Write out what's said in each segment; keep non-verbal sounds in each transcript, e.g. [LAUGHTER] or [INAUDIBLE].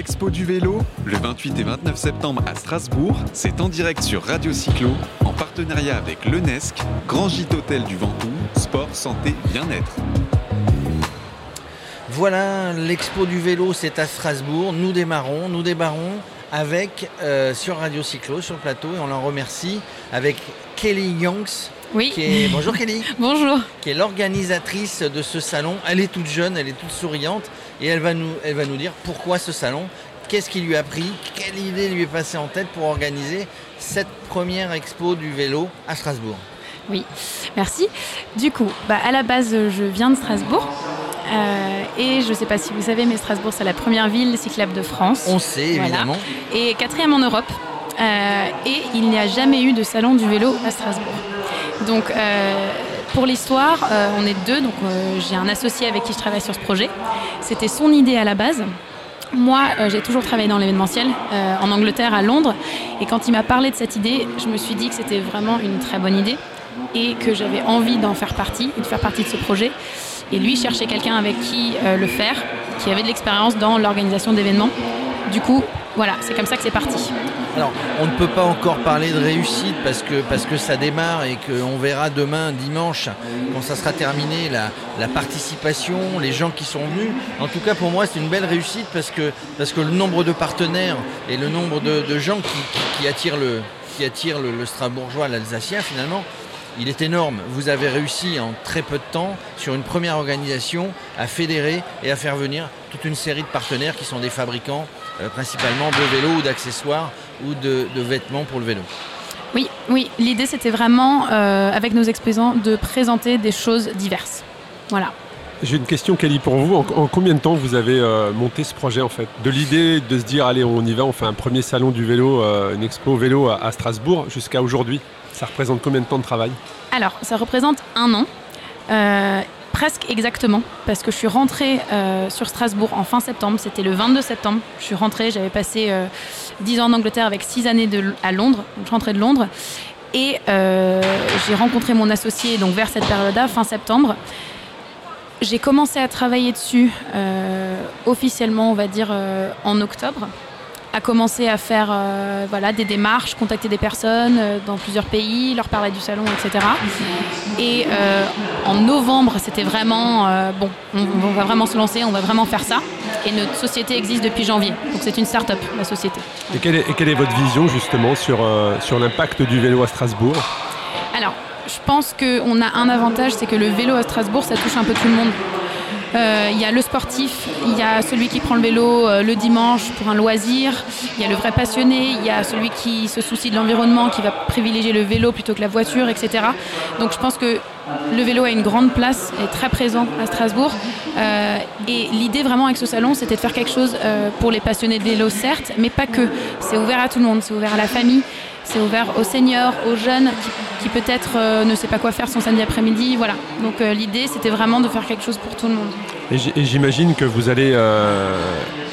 Expo du vélo, le 28 et 29 septembre à Strasbourg, c'est en direct sur Radio Cyclo, en partenariat avec l'UNESC, Grand Gîte Hôtel du Ventoux, Sport, Santé, Bien-être. Voilà, l'expo du vélo, c'est à Strasbourg. Nous démarrons, nous démarrons avec, euh, sur Radio Cyclo, sur le plateau, et on en remercie, avec Kelly Youngs. Oui. Qui est... Bonjour Kelly. [LAUGHS] Bonjour. Qui est l'organisatrice de ce salon. Elle est toute jeune, elle est toute souriante, et elle va nous, elle va nous dire pourquoi ce salon, qu'est-ce qui lui a pris, quelle idée lui est passée en tête pour organiser cette première expo du vélo à Strasbourg? Oui, merci. Du coup, bah, à la base, je viens de Strasbourg. Euh, et je ne sais pas si vous savez, mais Strasbourg, c'est la première ville cyclable de France. On sait, Voilà. évidemment. Et quatrième en Europe. Euh, et il n'y a jamais eu de salon du vélo à Strasbourg. Donc, euh, pour l'histoire, euh, on est deux. Donc, euh, j'ai un associé avec qui je travaille sur ce projet. C'était son idée à la base. Moi, j'ai toujours travaillé dans l'événementiel en Angleterre, à Londres. Et quand il m'a parlé de cette idée, je me suis dit que c'était vraiment une très bonne idée et que j'avais envie d'en faire partie et de faire partie de ce projet. Et lui cherchait quelqu'un avec qui le faire, qui avait de l'expérience dans l'organisation d'événements. Du coup, voilà, c'est comme ça que c'est parti. Alors, on ne peut pas encore parler de réussite parce que, parce que ça démarre et qu'on verra demain, dimanche, quand ça sera terminé, la, la participation, les gens qui sont venus. En tout cas, pour moi, c'est une belle réussite parce que, parce que le nombre de partenaires et le nombre de, gens qui, qui- attirent, le, qui attirent le, le Strasbourgeois, l'Alsacien, finalement, il est énorme. Vous avez réussi en très peu de temps, sur une première organisation, à fédérer et à faire venir toute une série de partenaires qui sont des fabricants, euh, principalement de vélos ou d'accessoires ou de, vêtements pour le vélo. Oui, oui, l'idée c'était vraiment, euh, avec nos exposants, de présenter des choses diverses. Voilà. J'ai une question, Kelly, pour vous. En, en combien de temps vous avez euh, monté ce projet, en fait? De l'idée de se dire, allez, on y va, on fait un premier salon du vélo, euh, une expo vélo à, Strasbourg, jusqu'à aujourd'hui Ça représente combien de temps de travail? Alors, ça représente un an, euh, presque exactement, parce que je suis rentrée sur Strasbourg en fin septembre, c'était le 22 septembre. Je suis rentrée, j'avais passé euh, 10 ans en Angleterre avec 6 années à Londres, donc je rentrais de Londres. Et j'ai rencontré mon associé donc vers cette période-là, fin septembre. J'ai commencé à travailler dessus euh, officiellement, on va dire, euh, en octobre. À commencer à faire euh, voilà, des démarches, contacter des personnes dans plusieurs pays, leur parler du salon, etc. Et en novembre, c'était vraiment bon, on, on va vraiment se lancer, on va vraiment faire ça. Et notre société existe depuis janvier. Donc c'est une start-up, la société. et quelle, est, et quelle est votre vision, justement, sur, sur l'impact du vélo à Strasbourg? Alors, je pense qu'on a un avantage, c'est que le vélo à Strasbourg, ça touche un peu tout le monde. Euh, Il y a le sportif, il y a celui qui prend le vélo euh, le dimanche pour un loisir, il y a le vrai passionné, il y a celui qui se soucie de l'environnement, qui va privilégier le vélo plutôt que la voiture, etc. Donc je pense que le vélo a une grande place, est très présent à Strasbourg. Euh, et l'idée vraiment avec ce salon, c'était de faire quelque chose pour les passionnés de vélo, certes, mais pas que. C'est ouvert à tout le monde, c'est ouvert à la famille, c'est ouvert aux seniors, aux jeunes qui peut-être euh, ne sait pas quoi faire son samedi après-midi. Voilà. Donc euh, l'idée, c'était vraiment de faire quelque chose pour tout le monde. Et j'imagine que vous allez euh,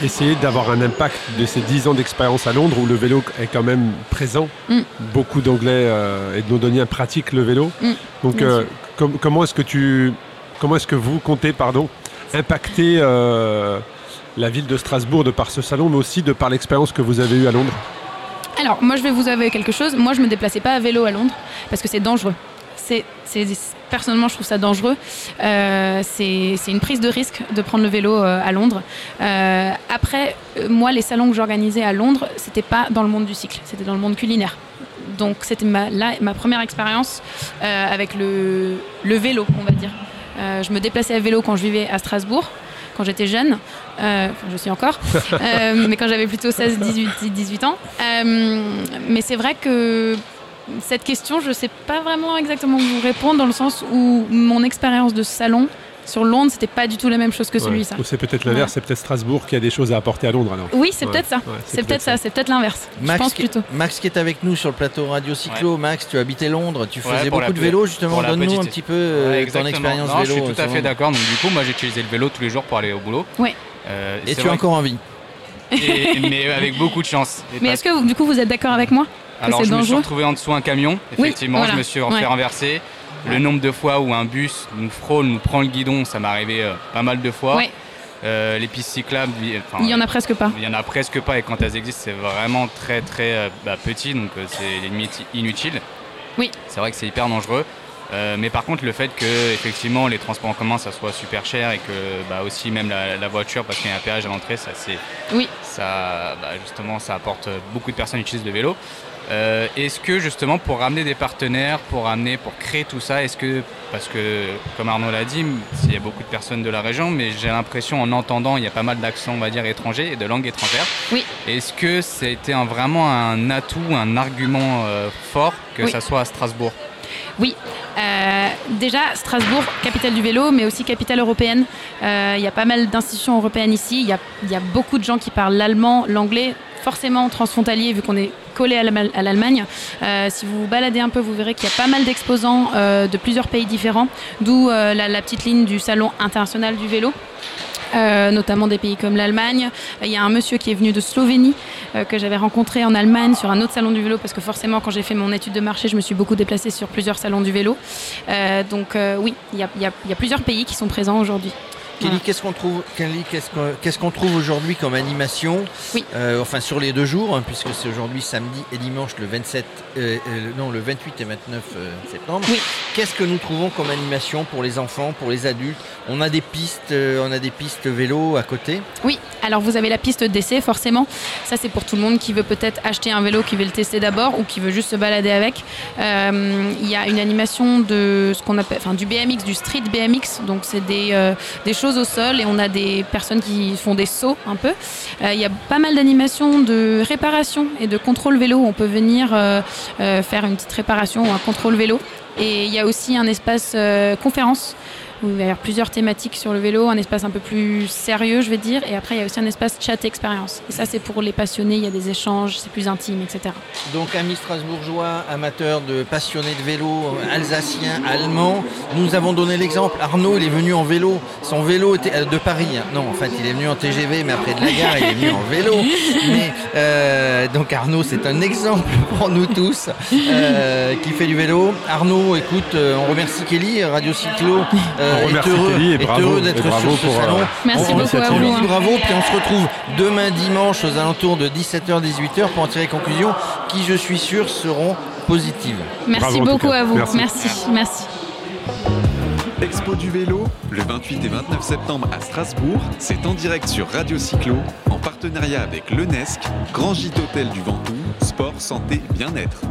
essayer d'avoir un impact de ces 10 ans d'expérience à Londres où le vélo est quand même présent. Mm. Beaucoup d'Anglais et de Londoniens pratiquent le vélo. Mm. Donc com- comment est-ce que tu comment est-ce que vous comptez pardon impacter la ville de Strasbourg de par ce salon, mais aussi de par l'expérience que vous avez eue à Londres? Alors, moi, je vais vous avouer quelque chose. Moi, je me déplaçais pas à vélo à Londres parce que c'est dangereux. C'est, personnellement, je trouve ça dangereux. Euh, c'est, une prise de risque de prendre le vélo euh, à Londres. Euh, après, euh, moi, les salons que j'organisais à Londres, c'était pas dans le monde du cycle, c'était dans le monde culinaire. Donc, c'était ma, là, ma première expérience euh, avec le, le vélo, on va dire. Je me déplaçais à vélo quand je vivais à Strasbourg, quand j'étais jeune. Euh, enfin, je suis encore. [LAUGHS] Euh, mais quand j'avais plutôt 16, 18, 18 ans. Euh, mais c'est vrai que cette question, je ne sais pas vraiment exactement vous répondre dans le sens où mon expérience de salon sur Londres, c'était pas du tout la même chose que celui Ouais. ça. Ou c'est peut-être l'inverse, Ouais. c'est peut-être Strasbourg qui a des choses à apporter à Londres alors. Oui, c'est Ouais. peut-être ça. Ouais, c'est peut-être ça, c'est peut-être l'inverse. Je Max pense qui, plutôt. Max qui est avec nous sur le plateau Radio Cyclo. Max, tu habitais Londres, tu faisais beaucoup de vélo justement. Donne-nous un petit peu euh, Ouais, ton expérience Non, vélo. Je suis tout à fait d'accord. Donc du coup, moi, j'utilisais le vélo tous les jours pour aller au boulot. Ouais. Euh, Et c'est tu as encore envie. et- mais avec beaucoup de chance. Et Mais est-ce que vous- du coup vous êtes d'accord avec moi Alors c'est je me suis retrouvé en dessous un camion. Oui, Effectivement, voilà. je me suis Ouais. fait renverser. Le nombre de fois où un bus nous frôle, nous prend le guidon, ça m'est arrivé euh, pas mal de fois. Ouais. Euh, les pistes cyclables, il enfin, Il y en a presque pas. il y en a presque pas et quand elles existent, c'est vraiment très très euh, bah, petit, donc c'est limite inutile. Oui. C'est vrai que c'est hyper dangereux. Euh, mais par contre, le fait que effectivement les transports en commun ça soit super cher et que bah, aussi même la, la voiture parce qu'il y a un péage à l'entrée, ça c'est Oui. ça bah, justement ça apporte beaucoup de personnes qui utilisent le vélo. Euh, est-ce que justement pour ramener des partenaires, pour ramener, pour créer tout ça, est-ce que parce que comme Arnaud l'a dit, il y a beaucoup de personnes de la région, mais j'ai l'impression en entendant il y a pas mal d'accents on va dire étrangers et de langues étrangères. Oui. Est-ce que c'était un, vraiment un atout, un argument euh, fort que Oui. ça soit à Strasbourg? Euh, déjà, Strasbourg, capitale du vélo, mais aussi capitale européenne. Euh, Il y a pas mal d'institutions européennes ici. Il y a, il y a beaucoup de gens qui parlent l'allemand, l'anglais, forcément transfrontalier vu qu'on est collé à l'Allem- à l'Allemagne. Euh, si vous vous baladez un peu, vous verrez qu'il y a pas mal d'exposants euh, de plusieurs pays différents, d'où euh, la, petite ligne du Salon international du vélo. notamment des pays comme l'Allemagne. Il y a un monsieur qui est venu de Slovénie que j'avais rencontré en Allemagne sur un autre salon du vélo parce que forcément quand j'ai fait mon étude de marché je me suis beaucoup déplacée sur plusieurs salons du vélo. Donc oui, il y a plusieurs pays qui sont présents aujourd'hui. Kelly, qu'est-ce qu'on trouve, Kelly, qu'est-ce qu'on qu'est-ce qu'on trouve aujourd'hui comme animation Oui. Euh, Enfin, sur les deux jours, hein, puisque c'est aujourd'hui samedi et dimanche, le 27, euh, euh, non, le 28 et 29 euh, septembre. Oui. Qu'est-ce que nous trouvons comme animation pour les enfants, pour les adultes? On a des pistes, on a des pistes vélo à côté. Oui, alors vous avez la piste d'essai forcément. Ça c'est pour tout le monde qui veut peut-être acheter un vélo, qui veut le tester d'abord ou qui veut juste se balader avec. Il y a une animation de ce qu'on appelle, enfin du BMX, du street BMX. Donc c'est des, des choses au sol et on a des personnes qui font des sauts un peu. Euh, Il y a pas mal d'animations de réparation et de contrôle vélo. On peut venir euh, euh, faire une petite réparation ou un contrôle vélo. Et il y a aussi un espace conférence où il va y avoir plusieurs thématiques sur le vélo, un espace un peu plus sérieux, je vais dire, et après il y a aussi un espace chat expérience. Et ça, c'est pour les passionnés, il y a des échanges, c'est plus intime, etc. Donc, amis strasbourgeois, amateurs de passionnés de vélo, alsaciens, allemands, nous avons donné l'exemple. Arnaud, il est venu en vélo. Son vélo était euh, de Paris. Non, en fait, il est venu en TGV, mais après de la gare, il est venu en vélo. [LAUGHS] Mais, euh, donc, Arnaud, c'est un exemple [LAUGHS] pour nous tous euh, qui fait du vélo. Arnaud, écoute, on remercie Kelly, Radio Cyclo. euh, On est remercie heureux, Kelly et est bravo, heureux et d'être sur ce pour, euh, salon. Merci On- beaucoup à vous, hein. bravo, puis on se retrouve demain dimanche aux alentours de 17h-18h pour en tirer conclusion qui, je suis sûr, seront positives. Merci Bravo beaucoup à vous. Merci. Merci. Merci. Expo du vélo, le 28 et 29 septembre à Strasbourg, c'est en direct sur Radio Cyclo, en partenariat avec l'UNESC, Grand Gîte Hôtel du Ventoux, Sport, Santé, Bien-être.